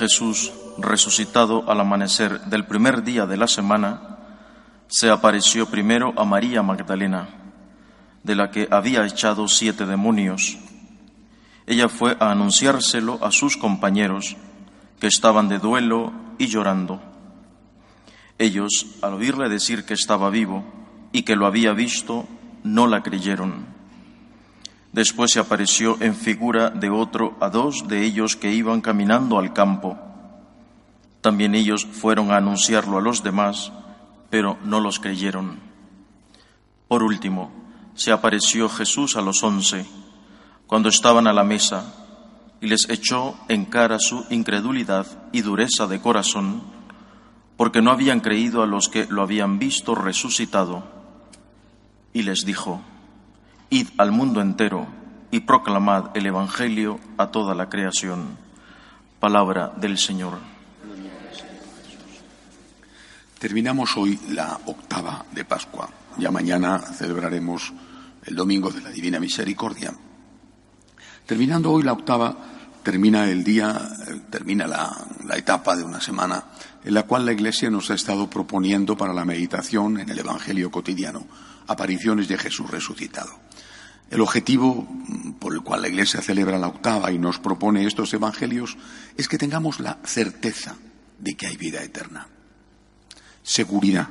Jesús, resucitado al amanecer del primer día de la semana, se apareció primero a María Magdalena, de la que había echado siete demonios. Ella fue a anunciárselo a sus compañeros, que estaban de duelo y llorando. Ellos, al oírle decir que estaba vivo y que lo había visto, no la creyeron. Después se apareció en figura de otro a dos de ellos que iban caminando al campo. También ellos fueron a anunciarlo a los demás, pero no los creyeron. Por último, se apareció Jesús a los once, cuando estaban a la mesa, y les echó en cara su incredulidad y dureza de corazón, porque no habían creído a los que lo habían visto resucitado, y les dijo, Id al mundo entero y proclamad el Evangelio a toda la creación. Palabra del Señor. Terminamos hoy la octava de Pascua. Ya mañana celebraremos el Domingo de la Divina Misericordia. Terminando hoy la octava, termina el día, termina la, la, etapa de una semana en la cual la Iglesia nos ha estado proponiendo para la meditación en el Evangelio cotidiano apariciones de Jesús resucitado. El objetivo por el cual la Iglesia celebra la octava y nos propone estos Evangelios es que tengamos la certeza de que hay vida eterna. Seguridad,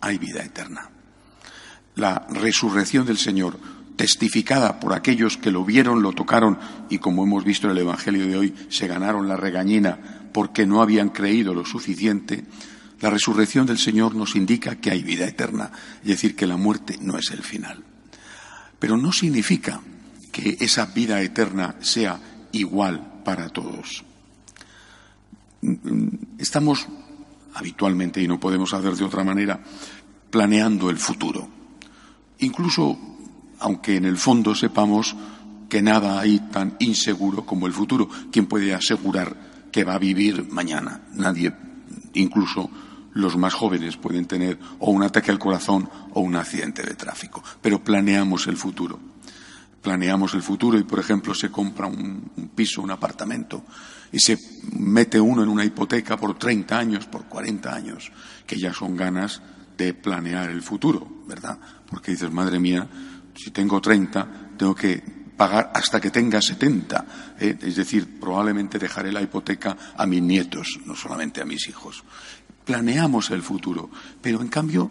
hay vida eterna. La resurrección del Señor, testificada por aquellos que lo vieron, lo tocaron y como hemos visto en el Evangelio de hoy, se ganaron la regañina porque no habían creído lo suficiente, la resurrección del Señor nos indica que hay vida eterna, es decir, que la muerte no es el final. Pero no significa que esa vida eterna sea igual para todos. Estamos habitualmente, y no podemos hacer de otra manera, planeando el futuro. Incluso, aunque en el fondo sepamos que nada hay tan inseguro como el futuro. ¿Quién puede asegurar que va a vivir mañana? Nadie, incluso los más jóvenes pueden tener o un ataque al corazón o un accidente de tráfico, pero planeamos el futuro. Planeamos el futuro y, por ejemplo, se compra un, piso, un apartamento y se mete uno en una hipoteca por 30 años, por 40 años, que ya son ganas de planear el futuro, ¿verdad? Porque dices, madre mía, si tengo 30, tengo que pagar hasta que tenga 70. ¿eh? Es decir, probablemente dejaré la hipoteca a mis nietos, no solamente a mis hijos planeamos el futuro, pero en cambio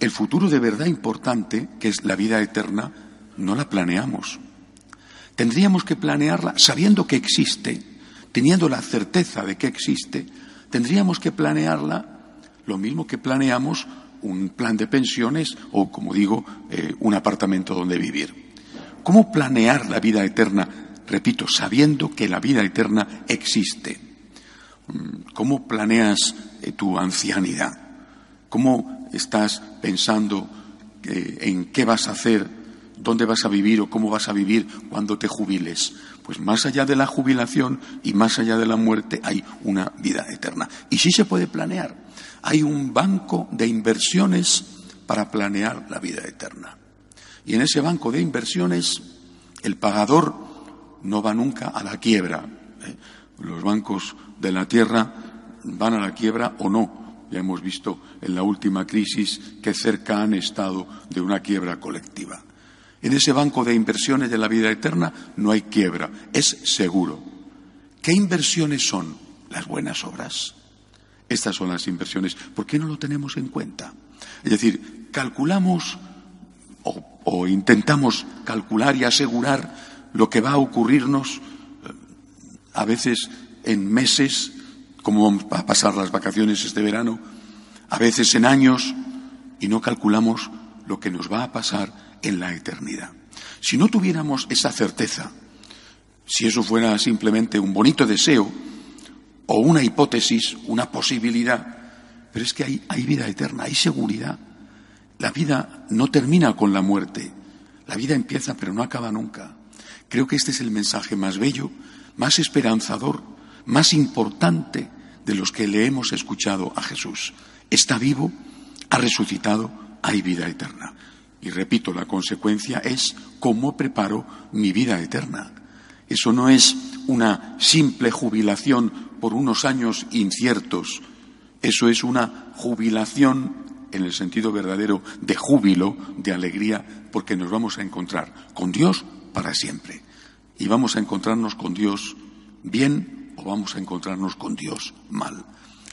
el futuro de verdad importante, que es la vida eterna, no la planeamos. Tendríamos que planearla sabiendo que existe, teniendo la certeza de que existe, tendríamos que planearla lo mismo que planeamos un plan de pensiones o, como digo, eh, un apartamento donde vivir. ¿Cómo planear la vida eterna? Repito, sabiendo que la vida eterna existe. ¿Cómo planeas tu ancianidad? ¿Cómo estás pensando eh, en qué vas a hacer, dónde vas a vivir o cómo vas a vivir cuando te jubiles? Pues más allá de la jubilación y más allá de la muerte hay una vida eterna. Y sí se puede planear. Hay un banco de inversiones para planear la vida eterna. Y en ese banco de inversiones el pagador no va nunca a la quiebra. ¿eh? Los bancos de la tierra van a la quiebra o no. Ya hemos visto en la última crisis que cerca han estado de una quiebra colectiva. En ese banco de inversiones de la vida eterna no hay quiebra, es seguro. ¿Qué inversiones son? Las buenas obras. Estas son las inversiones. ¿Por qué no lo tenemos en cuenta? Es decir, calculamos o, o intentamos calcular y asegurar lo que va a ocurrirnos eh, a veces en meses, como vamos a pasar las vacaciones este verano, a veces en años, y no calculamos lo que nos va a pasar en la eternidad. Si no tuviéramos esa certeza, si eso fuera simplemente un bonito deseo o una hipótesis, una posibilidad, pero es que hay vida eterna, hay seguridad. La vida no termina con la muerte, la vida empieza pero no acaba nunca. Creo que este es el mensaje más bello, más esperanzador más importante de los que le hemos escuchado a Jesús. Está vivo, ha resucitado, hay vida eterna. Y repito, la consecuencia es cómo preparo mi vida eterna. Eso no es una simple jubilación por unos años inciertos. Eso es una jubilación en el sentido verdadero de júbilo, de alegría, porque nos vamos a encontrar con Dios para siempre. Y vamos a encontrarnos con Dios bien o vamos a encontrarnos con Dios mal.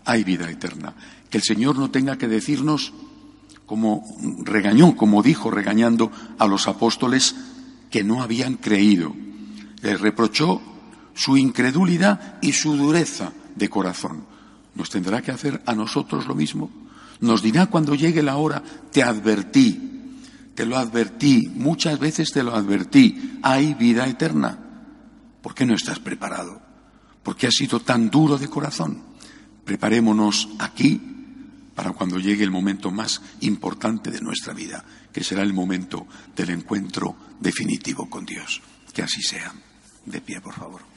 Hay vida eterna. Que el Señor no tenga que decirnos, como regañó, como dijo regañando a los apóstoles que no habían creído. Les reprochó su incredulidad y su dureza de corazón. ¿Nos tendrá que hacer a nosotros lo mismo? Nos dirá cuando llegue la hora, te advertí, te lo advertí, muchas veces te lo advertí, hay vida eterna. ¿Por qué no estás preparado? ¿Por qué has sido tan duro de corazón? Preparémonos aquí para cuando llegue el momento más importante de nuestra vida, que será el momento del encuentro definitivo con Dios. Que así sea. De pie, por favor.